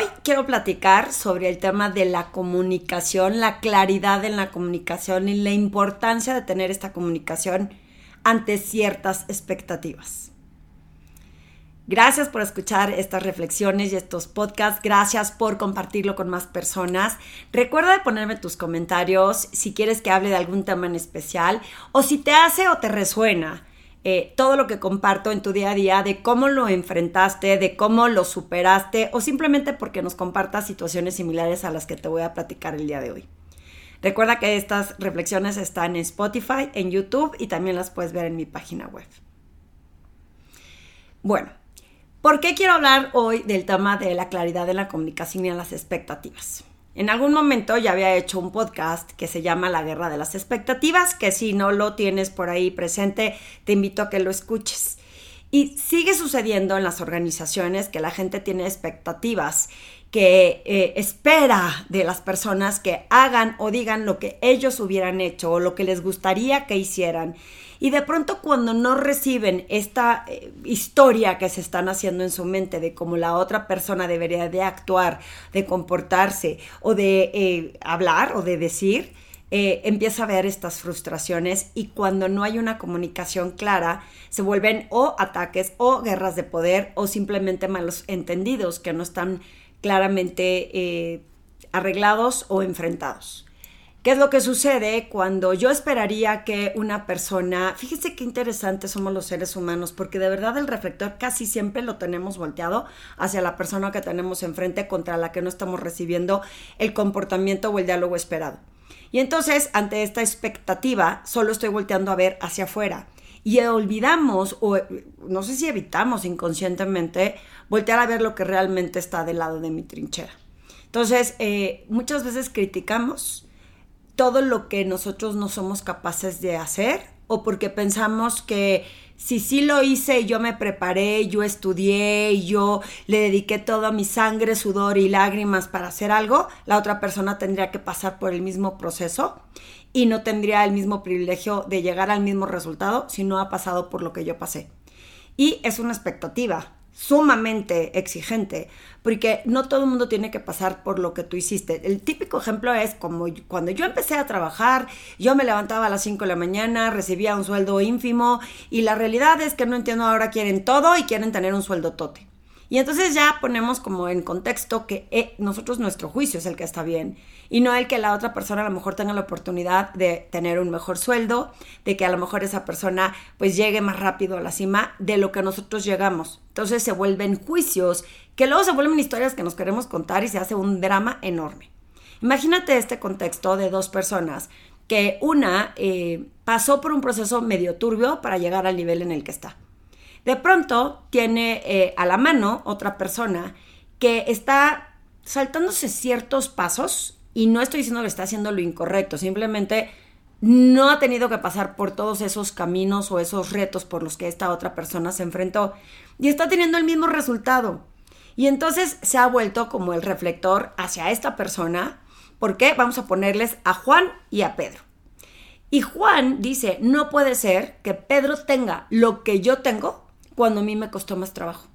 hoy quiero platicar sobre el tema de la comunicación, la claridad en la comunicación y la importancia de tener esta comunicación ante ciertas expectativas. Gracias por escuchar estas reflexiones y estos podcasts. Gracias por compartirlo con más personas. Recuerda ponerme tus comentarios si quieres que hable de algún tema en especial o si te hace o te resuena eh, todo lo que comparto en tu día a día, de cómo lo enfrentaste, de cómo lo superaste o simplemente porque nos compartas situaciones similares a las que te voy a platicar el día de hoy. Recuerda que estas reflexiones están en Spotify, en YouTube y también las puedes ver en mi página web. Bueno, ¿por qué quiero hablar hoy del tema de la claridad en la comunicación y las expectativas? En algún momento ya había hecho un podcast que se llama La Guerra de las Expectativas, que si no lo tienes por ahí presente, te invito a que lo escuches. Y sigue sucediendo en las organizaciones que la gente tiene expectativas, que eh, espera de las personas que hagan o digan lo que ellos hubieran hecho o lo que les gustaría que hicieran. Y de pronto cuando no reciben esta eh, historia que se están haciendo en su mente de cómo la otra persona debería de actuar, de comportarse o de eh, hablar o de decir, eh, empieza a ver estas frustraciones y cuando no hay una comunicación clara, se vuelven o ataques o guerras de poder o simplemente malos entendidos que no están claramente arreglados o enfrentados. ¿Qué es lo que sucede cuando yo esperaría que una persona, fíjese qué interesantes somos los seres humanos, porque de verdad el reflector casi siempre lo tenemos volteado hacia la persona que tenemos enfrente contra la que no estamos recibiendo el comportamiento o el diálogo esperado. Y entonces, ante esta expectativa, solo estoy volteando a ver hacia afuera. Y olvidamos, o no sé si evitamos inconscientemente, voltear a ver lo que realmente está del lado de mi trinchera. Entonces, eh, muchas veces criticamos, todo lo que nosotros no somos capaces de hacer o porque pensamos que si sí lo hice, yo me preparé, yo estudié, yo le dediqué toda mi sangre, sudor y lágrimas para hacer algo, la otra persona tendría que pasar por el mismo proceso y no tendría el mismo privilegio de llegar al mismo resultado si no ha pasado por lo que yo pasé. Y es una expectativa, sumamente exigente, porque no todo el mundo tiene que pasar por lo que tú hiciste. El típico ejemplo es como cuando yo empecé a trabajar, yo me levantaba a las 5 de la mañana, recibía un sueldo ínfimo y la realidad es que no entiendo ahora quieren todo y quieren tener un sueldo tote. Y entonces ya ponemos como en contexto que eh, nosotros nuestro juicio es el que está bien y no el que la otra persona a lo mejor tenga la oportunidad de tener un mejor sueldo, de que a lo mejor esa persona pues llegue más rápido a la cima de lo que nosotros llegamos. Entonces se vuelven juicios que luego se vuelven historias que nos queremos contar y se hace un drama enorme. Imagínate este contexto de dos personas que una eh, pasó por un proceso medio turbio para llegar al nivel en el que está. De pronto tiene eh, a la mano otra persona que está saltándose ciertos pasos y no estoy diciendo que está haciendo lo incorrecto, simplemente no ha tenido que pasar por todos esos caminos o esos retos por los que esta otra persona se enfrentó y está teniendo el mismo resultado. Y entonces se ha vuelto como el reflector hacia esta persona. ¿Por qué? Vamos a ponerles a Juan y a Pedro. Y Juan dice, no puede ser que Pedro tenga lo que yo tengo cuando a mí me costó más trabajo.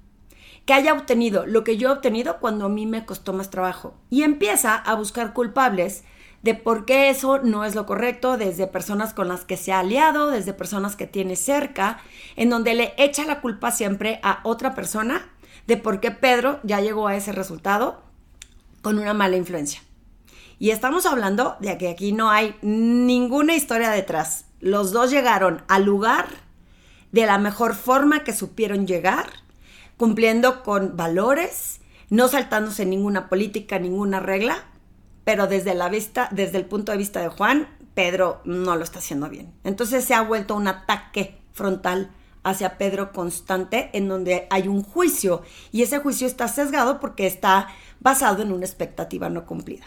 Que haya obtenido lo que yo he obtenido cuando a mí me costó más trabajo. Y empieza a buscar culpables de por qué eso no es lo correcto, desde personas con las que se ha aliado, desde personas que tiene cerca, en donde le echa la culpa siempre a otra persona de por qué Pedro ya llegó a ese resultado con una mala influencia. Y estamos hablando de que aquí no hay ninguna historia detrás. Los dos llegaron al lugar de la mejor forma que supieron llegar, cumpliendo con valores, no saltándose ninguna política, ninguna regla, pero desde la vista, desde el punto de vista de Juan, Pedro no lo está haciendo bien. Entonces se ha vuelto un ataque frontal hacia Pedro constante en donde hay un juicio y ese juicio está sesgado porque está basado en una expectativa no cumplida.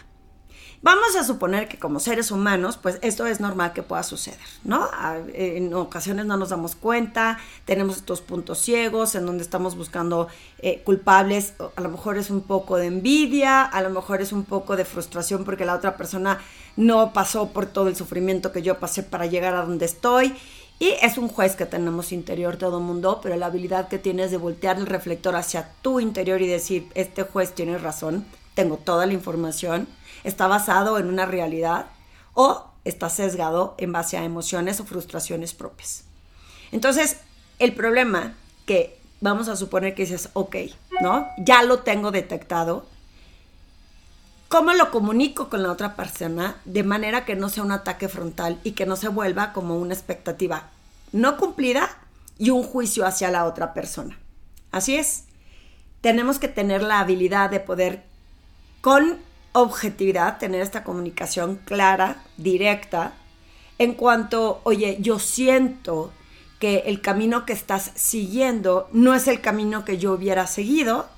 Vamos a suponer que como seres humanos, pues esto es normal que pueda suceder, ¿no? En ocasiones no nos damos cuenta, tenemos estos puntos ciegos en donde estamos buscando eh, culpables, a lo mejor es un poco de envidia, a lo mejor es un poco de frustración porque la otra persona no pasó por todo el sufrimiento que yo pasé para llegar a donde estoy Y es un juez que tenemos interior todo mundo, pero la habilidad que tienes de voltear el reflector hacia tu interior y decir, este juez tiene razón, tengo toda la información, está basado en una realidad o está sesgado en base a emociones o frustraciones propias. Entonces, el problema que vamos a suponer que dices, ok, ¿no? Ya lo tengo detectado. ¿Cómo lo comunico con la otra persona de manera que no sea un ataque frontal y que no se vuelva como una expectativa no cumplida y un juicio hacia la otra persona? Así es. Tenemos que tener la habilidad de poder con objetividad tener esta comunicación clara, directa, en cuanto, oye, yo siento que el camino que estás siguiendo no es el camino que yo hubiera seguido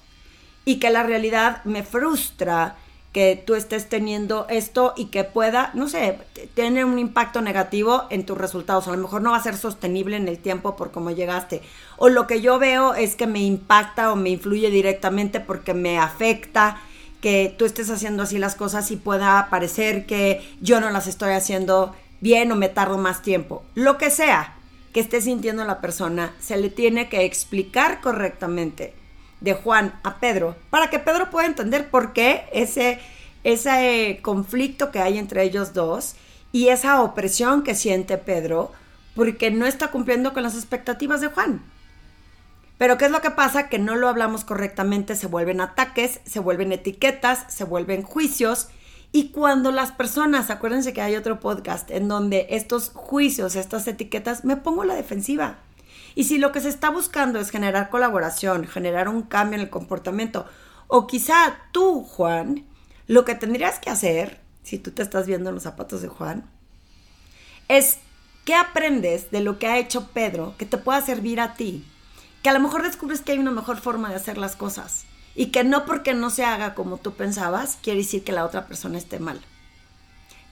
y que la realidad me frustra que tú estés teniendo esto y que pueda, no sé, tener un impacto negativo en tus resultados. A lo mejor no va a ser sostenible en el tiempo por cómo llegaste. O lo que yo veo es que me impacta o me influye directamente porque me afecta que tú estés haciendo así las cosas y pueda parecer que yo no las estoy haciendo bien o me tardo más tiempo. Lo que sea que esté sintiendo la persona, se le tiene que explicar correctamente de Juan a Pedro para que Pedro pueda entender por qué ese, ese conflicto que hay entre ellos dos y esa opresión que siente Pedro porque no está cumpliendo con las expectativas de Juan. Pero ¿qué es lo que pasa? Que no lo hablamos correctamente, se vuelven ataques, se vuelven etiquetas, se vuelven juicios. Y cuando las personas, acuérdense que hay otro podcast en donde estos juicios, estas etiquetas, me pongo la defensiva. Y si lo que se está buscando es generar colaboración, generar un cambio en el comportamiento, o quizá tú, Juan, lo que tendrías que hacer, si tú te estás viendo en los zapatos de Juan, es qué aprendes de lo que ha hecho Pedro que te pueda servir a ti que a lo mejor descubres que hay una mejor forma de hacer las cosas y que no porque no se haga como tú pensabas quiere decir que la otra persona esté mal.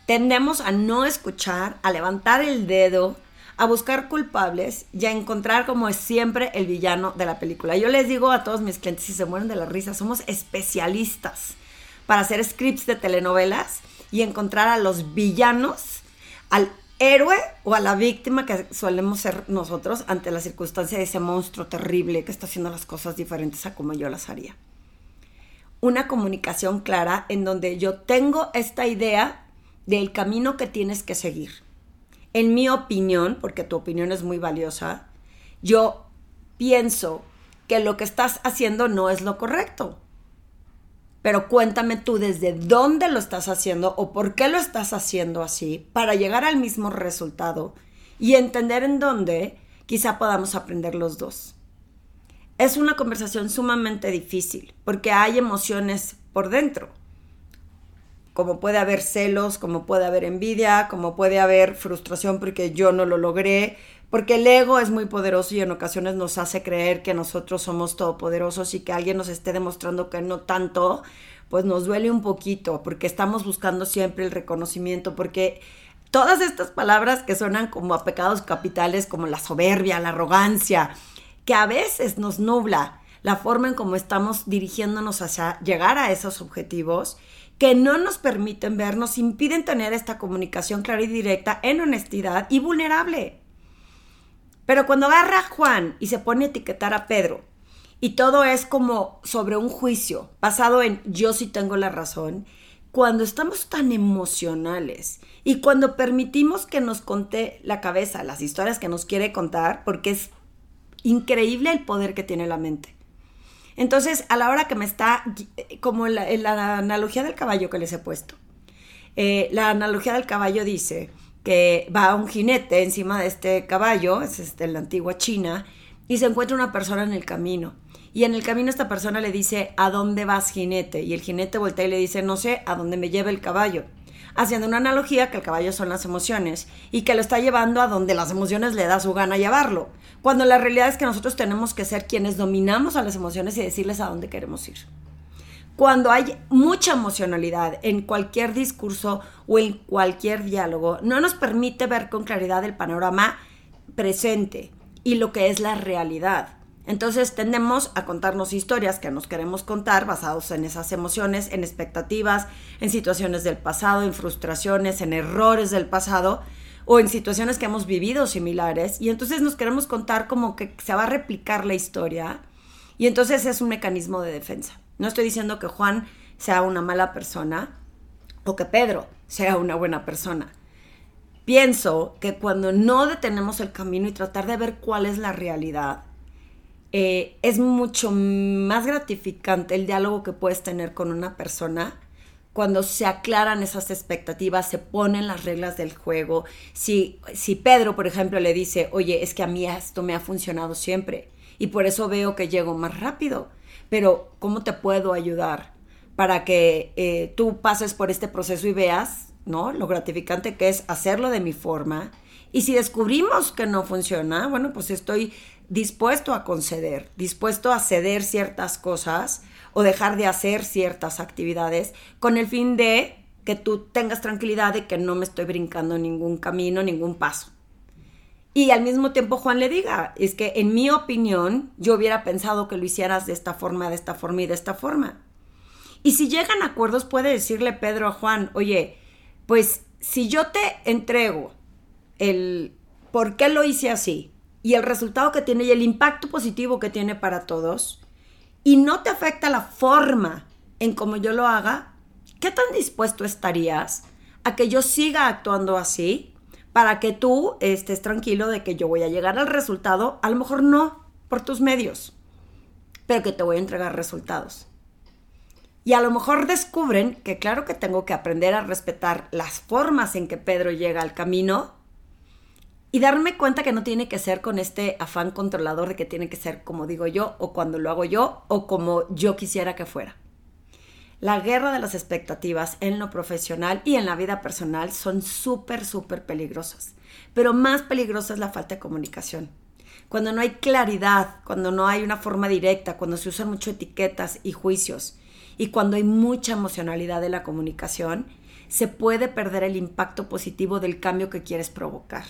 Tendemos a no escuchar, a levantar el dedo, a buscar culpables y a encontrar como es siempre el villano de la película. Yo les digo a todos mis clientes si se mueren de la risa, somos especialistas para hacer scripts de telenovelas y encontrar a los villanos, al héroe o a la víctima que solemos ser nosotros ante la circunstancia de ese monstruo terrible que está haciendo las cosas diferentes a como yo las haría. Una comunicación clara en donde yo tengo esta idea del camino que tienes que seguir. En mi opinión, porque tu opinión es muy valiosa, yo pienso que lo que estás haciendo no es lo correcto pero cuéntame tú desde dónde lo estás haciendo o por qué lo estás haciendo así para llegar al mismo resultado y entender en dónde quizá podamos aprender los dos. Es una conversación sumamente difícil porque hay emociones por dentro, como puede haber celos, como puede haber envidia, como puede haber frustración porque yo no lo logré, porque el ego es muy poderoso y en ocasiones nos hace creer que nosotros somos todopoderosos y que alguien nos esté demostrando que no tanto, pues nos duele un poquito, porque estamos buscando siempre el reconocimiento, porque todas estas palabras que suenan como a pecados capitales, como la soberbia, la arrogancia, que a veces nos nubla la forma en cómo estamos dirigiéndonos hacia llegar a esos objetivos, que no nos permiten ver, nos impiden tener esta comunicación clara y directa en honestidad y vulnerable. Pero cuando agarra a Juan y se pone a etiquetar a Pedro, y todo es como sobre un juicio, basado en yo sí tengo la razón, cuando estamos tan emocionales y cuando permitimos que nos conte la cabeza las historias que nos quiere contar, porque es increíble el poder que tiene la mente. Entonces, a la hora que me está, como en la, analogía del caballo que les he puesto, eh, la analogía del caballo dice, que va un jinete encima de este caballo, es este, la antigua China, y se encuentra una persona en el camino. Y en el camino esta persona le dice, ¿a dónde vas jinete? Y el jinete voltea y le dice, no sé, ¿a dónde me lleva el caballo? Haciendo una analogía que el caballo son las emociones y que lo está llevando a donde las emociones le da su gana llevarlo. Cuando la realidad es que nosotros tenemos que ser quienes dominamos a las emociones y decirles a dónde queremos ir cuando hay mucha emocionalidad en cualquier discurso o en cualquier diálogo, no nos permite ver con claridad el panorama presente y lo que es la realidad. Entonces tendemos a contarnos historias que nos queremos contar basados en esas emociones, en expectativas, en situaciones del pasado, en frustraciones, en errores del pasado, o en situaciones que hemos vivido similares y entonces nos queremos contar como que se va a replicar la historia y entonces es un mecanismo de defensa. No estoy diciendo que Juan sea una mala persona o que Pedro sea una buena persona. Pienso que cuando no detenemos el camino y tratar de ver cuál es la realidad, eh, es mucho más gratificante el diálogo que puedes tener con una persona cuando se aclaran esas expectativas, se ponen las reglas del juego. Si, si Pedro, por ejemplo, le dice, oye, es que a mí esto me ha funcionado siempre y por eso veo que llego más rápido, pero ¿cómo te puedo ayudar para que eh, tú pases por este proceso y veas, ¿no? Lo gratificante que es hacerlo de mi forma. Y si descubrimos que no funciona, bueno, pues estoy dispuesto a conceder, dispuesto a ceder ciertas cosas o dejar de hacer ciertas actividades con el fin de que tú tengas tranquilidad de que no me estoy brincando ningún camino, ningún paso. Y al mismo tiempo Juan le diga, es que en mi opinión yo hubiera pensado que lo hicieras de esta forma, de esta forma y de esta forma. Y si llegan acuerdos puede decirle Pedro a Juan, oye, pues si yo te entrego el por qué lo hice así y el resultado que tiene y el impacto positivo que tiene para todos, y no te afecta la forma en cómo yo lo haga, ¿qué tan dispuesto estarías a que yo siga actuando así para que tú estés tranquilo de que yo voy a llegar al resultado, a lo mejor no por tus medios, pero que te voy a entregar resultados? Y a lo mejor descubren que claro que tengo que aprender a respetar las formas en que Pedro llega al camino y darme cuenta que no tiene que ser con este afán controlador de que tiene que ser como digo yo o cuando lo hago yo o como yo quisiera que fuera. La guerra de las expectativas en lo profesional y en la vida personal son súper, súper peligrosas. Pero más peligrosa es la falta de comunicación. Cuando no hay claridad, cuando no hay una forma directa, cuando se usan mucho etiquetas y juicios y cuando hay mucha emocionalidad de la comunicación, se puede perder el impacto positivo del cambio que quieres provocar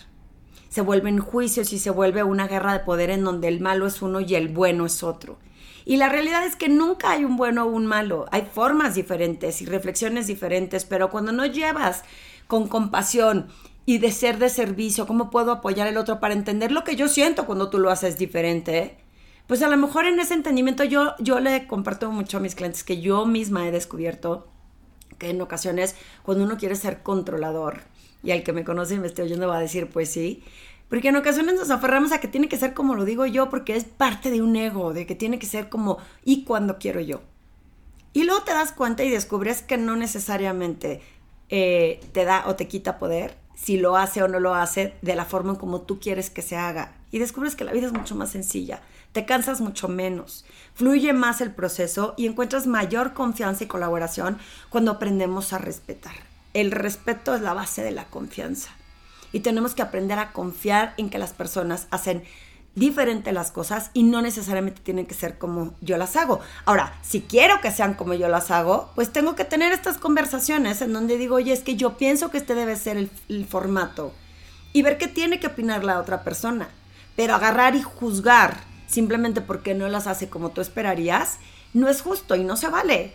se vuelven juicios y se vuelve una guerra de poder en donde el malo es uno y el bueno es otro. Y la realidad es que nunca hay un bueno o un malo, hay formas diferentes y reflexiones diferentes, pero cuando no llevas con compasión y de ser de servicio, cómo puedo apoyar al otro para entender lo que yo siento cuando tú lo haces diferente, pues a lo mejor en ese entendimiento yo, yo le comparto mucho a mis clientes que yo misma he descubierto que en ocasiones cuando uno quiere ser controlador, y al que me conoce y me esté oyendo va a decir, pues sí. Porque en ocasiones nos aferramos a que tiene que ser como lo digo yo, porque es parte de un ego, de que tiene que ser como y cuando quiero yo. Y luego te das cuenta y descubres que no necesariamente eh, te da o te quita poder, si lo hace o no lo hace, de la forma en como tú quieres que se haga. Y descubres que la vida es mucho más sencilla, te cansas mucho menos, fluye más el proceso y encuentras mayor confianza y colaboración cuando aprendemos a respetar el respeto es la base de la confianza. Y tenemos que aprender a confiar en que las personas hacen diferente las cosas y no necesariamente tienen que ser como yo las hago. Ahora, si quiero que sean como yo las hago, pues tengo que tener estas conversaciones en donde digo, oye, es que yo pienso que este debe ser el, formato y ver qué tiene que opinar la otra persona. Pero agarrar y juzgar simplemente porque no las hace como tú esperarías, no es justo y no se vale.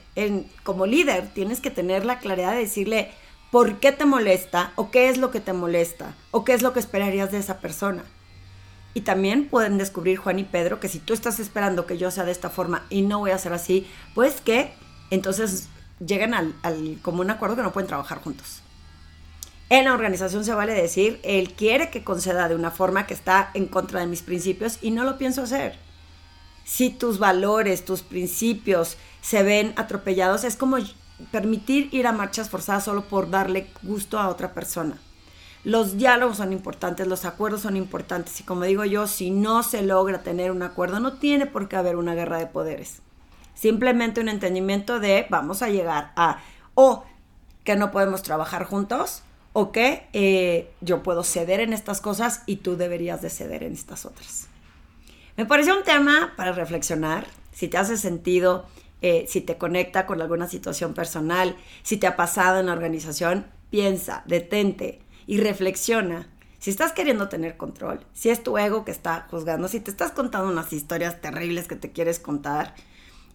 Como líder tienes que tener la claridad de decirle, por qué te molesta o qué es lo que te molesta o qué es lo que esperarías de esa persona. Y también pueden descubrir Juan y Pedro que si tú estás esperando que yo sea de esta forma y no voy a ser así, pues que entonces llegan al, al común acuerdo que no pueden trabajar juntos. En la organización se vale decir, él quiere que conceda de una forma que está en contra de mis principios y no lo pienso hacer. Si tus valores, tus principios se ven atropellados, es como permitir ir a marchas forzadas solo por darle gusto a otra persona. Los diálogos son importantes, los acuerdos son importantes y como digo yo, si no se logra tener un acuerdo, no tiene por qué haber una guerra de poderes. Simplemente un entendimiento de vamos a llegar a o que no podemos trabajar juntos o que eh, yo puedo ceder en estas cosas y tú deberías de ceder en estas otras. Me pareció un tema para reflexionar, si te hace sentido eh, si te conecta con alguna situación personal, si te ha pasado en la organización, piensa, detente y reflexiona. Si estás queriendo tener control, si es tu ego que está juzgando, si te estás contando unas historias terribles que te quieres contar,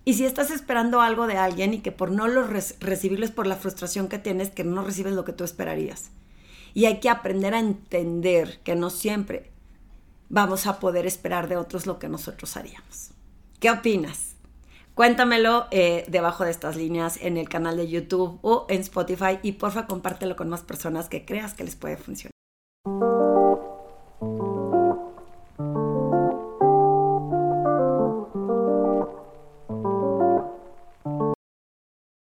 y si estás esperando algo de alguien y que por no lo recibirles por la frustración que tienes, que no recibes lo que tú esperarías. Y hay que aprender a entender que no siempre vamos a poder esperar de otros lo que nosotros haríamos. ¿Qué opinas? Cuéntamelo eh, debajo de estas líneas en el canal de YouTube o en Spotify y porfa compártelo con más personas que creas que les puede funcionar.